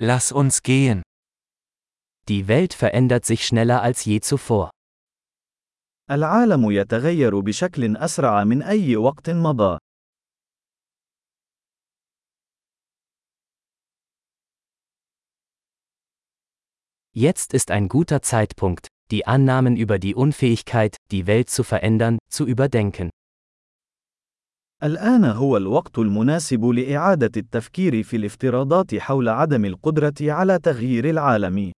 Lass uns gehen. Die Welt verändert sich schneller als je zuvor. العالم يتغير بشكل أسرع من أي وقت مضى. Jetzt ist ein guter Zeitpunkt, die Annahmen über die Unfähigkeit, die Welt zu verändern, zu überdenken. الآن هو الوقت المناسب لإعادة التفكير في الافتراضات حول عدم القدرة على تغيير العالم.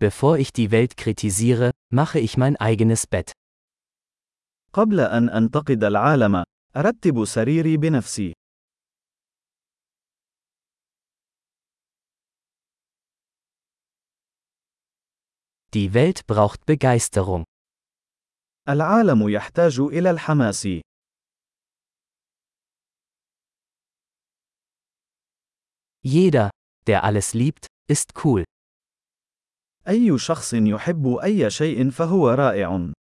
Bevor ich die Welt kritisiere, mache ich mein eigenes Bett. قبل أن أنتقد العالم، أرتب سريري بنفسي. Die Welt braucht Begeisterung. العالم يحتاج إلى الحماس. Jeder, der alles liebt, ist cool. أي شخص يحب أي شيء فهو رائع.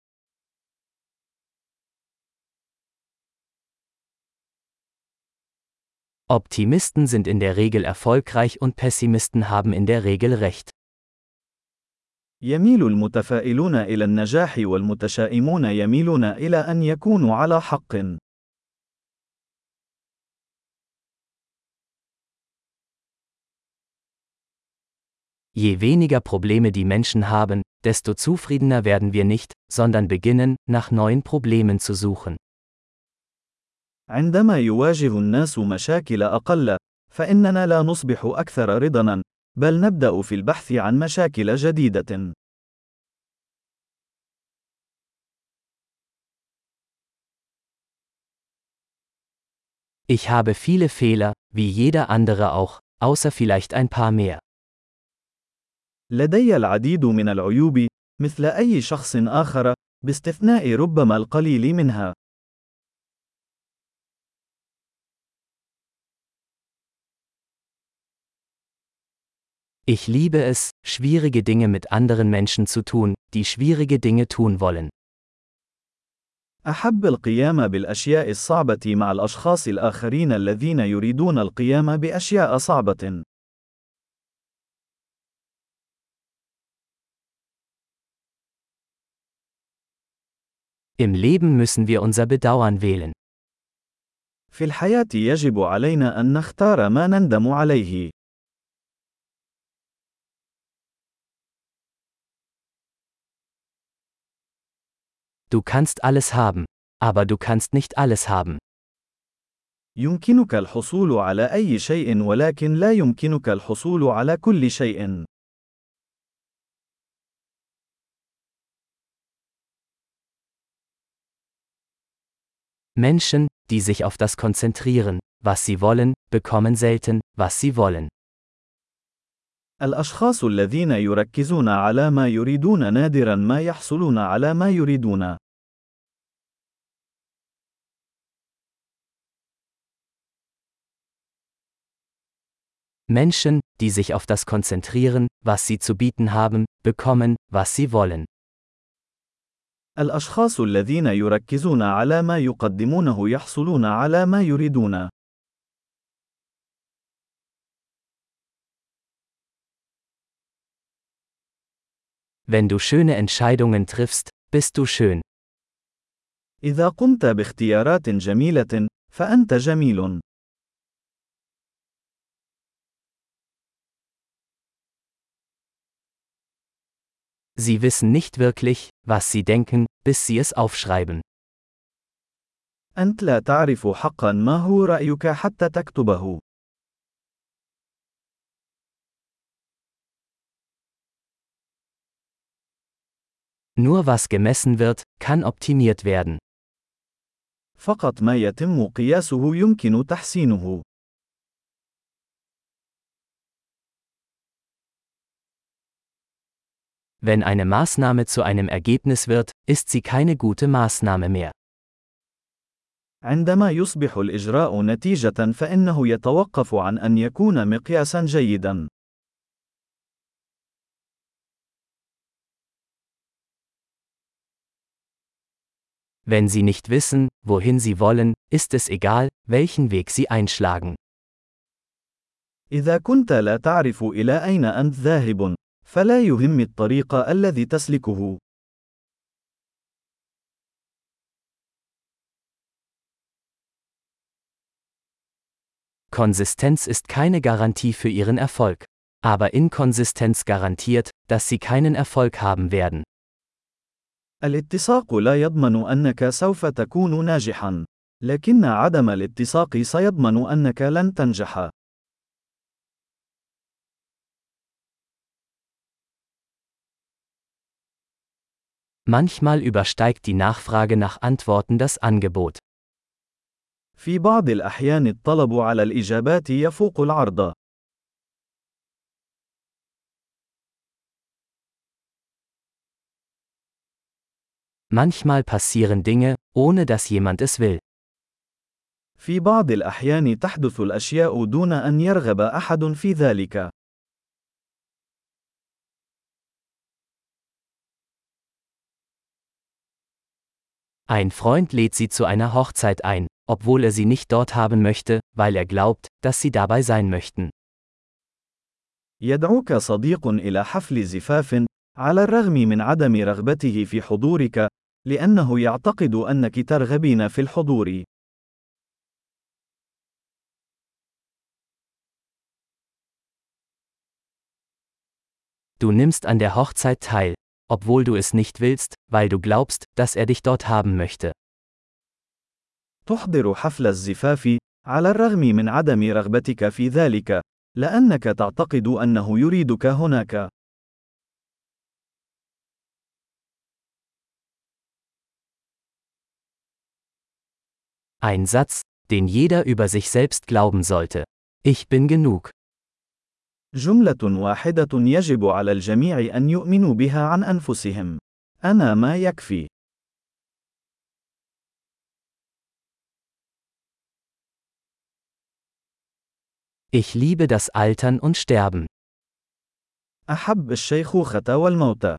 Optimisten sind in der Regel erfolgreich und Pessimisten haben in der Regel recht. يميل المتفائلون إلى النجاح والمتشائمون يميلون إلى أن يكونوا على حق. Je weniger Probleme die Menschen haben, desto zufriedener werden wir nicht, sondern beginnen, nach neuen Problemen zu suchen. عندما يواجه الناس مشاكل أقل، فإننا لا نصبح أكثر رضاً، بل نبدأ في البحث عن مشاكل جديدة. Ich habe viele Fehler, wie jeder andere auch, außer vielleicht ein paar mehr. لدي العديد من العيوب، مثل أي شخص آخر، باستثناء ربما القليل منها. Ich liebe es, schwierige Dinge mit anderen Menschen zu tun, die schwierige Dinge tun wollen. أحب القيام بالأشياء الصعبة مع الأشخاص الآخرين الذين يريدون القيام بأشياء صعبة. Im Leben müssen wir unser Bedauern wählen. في الحياة يجب علينا أن نختار ما نندم عليه. Du kannst alles haben, aber du kannst nicht alles haben. يمكنك الحصول على أي شيء ولكن لا يمكنك الحصول على كل شيء. Menschen, die sich auf das konzentrieren, was sie wollen, bekommen selten, was sie wollen. الأشخاص الذين يركزون على ما يريدون نادرا ما يحصلون على ما يريدون. Menschen, die sich auf das konzentrieren, was sie zu bieten haben, bekommen, was sie wollen. الأشخاص الذين يركزون على ما يقدمونه يحصلون على ما يريدون. Wenn du schöne Entscheidungen triffst, bist du schön. إذا قمت باختيارات جميلة، فأنت جميل. Sie wissen nicht wirklich, was sie denken, bis sie es aufschreiben. أنت لا تعرف حقا ما هو رأيك حتى تكتبه. Nur was gemessen wird, kann optimiert werden. فقط ما يتم قياسه يمكن تحسينه. Wenn eine Maßnahme zu einem Ergebnis wird, ist sie keine gute Maßnahme mehr. عندما يصبح الإجراء نتيجة فإنه يتوقف عن أن يكون مقياسا جيدا. Wenn Sie nicht wissen, wohin Sie wollen, ist es egal, welchen Weg Sie einschlagen. إذا كنت لا تعرف إلى أين أنت ذاهب، فلا يهم الطريق الذي تسلكه. Konsistenz ist keine Garantie für Ihren Erfolg. Aber Inkonsistenz garantiert, dass Sie keinen Erfolg haben werden. الاتساق لا يضمن أنك سوف تكون ناجحا، لكن عدم الاتساق سيضمن أنك لن تنجح. Manchmal übersteigt die Nachfrage nach Antworten das Angebot. في بعض الأحيان الطلب على الإجابات يفوق العرض. Manchmal passieren Dinge, ohne dass jemand es will. في بعض الأحيان تحدث الأشياء دون أن يرغب أحد في ذلك. Ein Freund lädt Sie zu einer Hochzeit ein, obwohl er Sie nicht dort haben möchte, weil er glaubt, dass Sie dabei sein möchten. يدعوك صديق إلى حفل زفاف، على الرغم من عدم رغبته في حضورك، لأنه يعتقد أنك ترغبين في الحضور. Du nimmst an der Hochzeit teil, obwohl du es nicht willst, weil du glaubst, dass er dich dort haben möchte. تحضر حفل الزفاف، على الرغم من عدم رغبتك في ذلك، لأنك تعتقد أنه يريدك هناك. Ein Satz, den jeder über sich selbst glauben sollte. Ich bin genug. جملة واحدة يجب على الجميع أن يؤمنوا بها عن أنفسهم. أنا ما يكفي. Ich liebe das Altern und Sterben. أحب الشيخوخة والموت.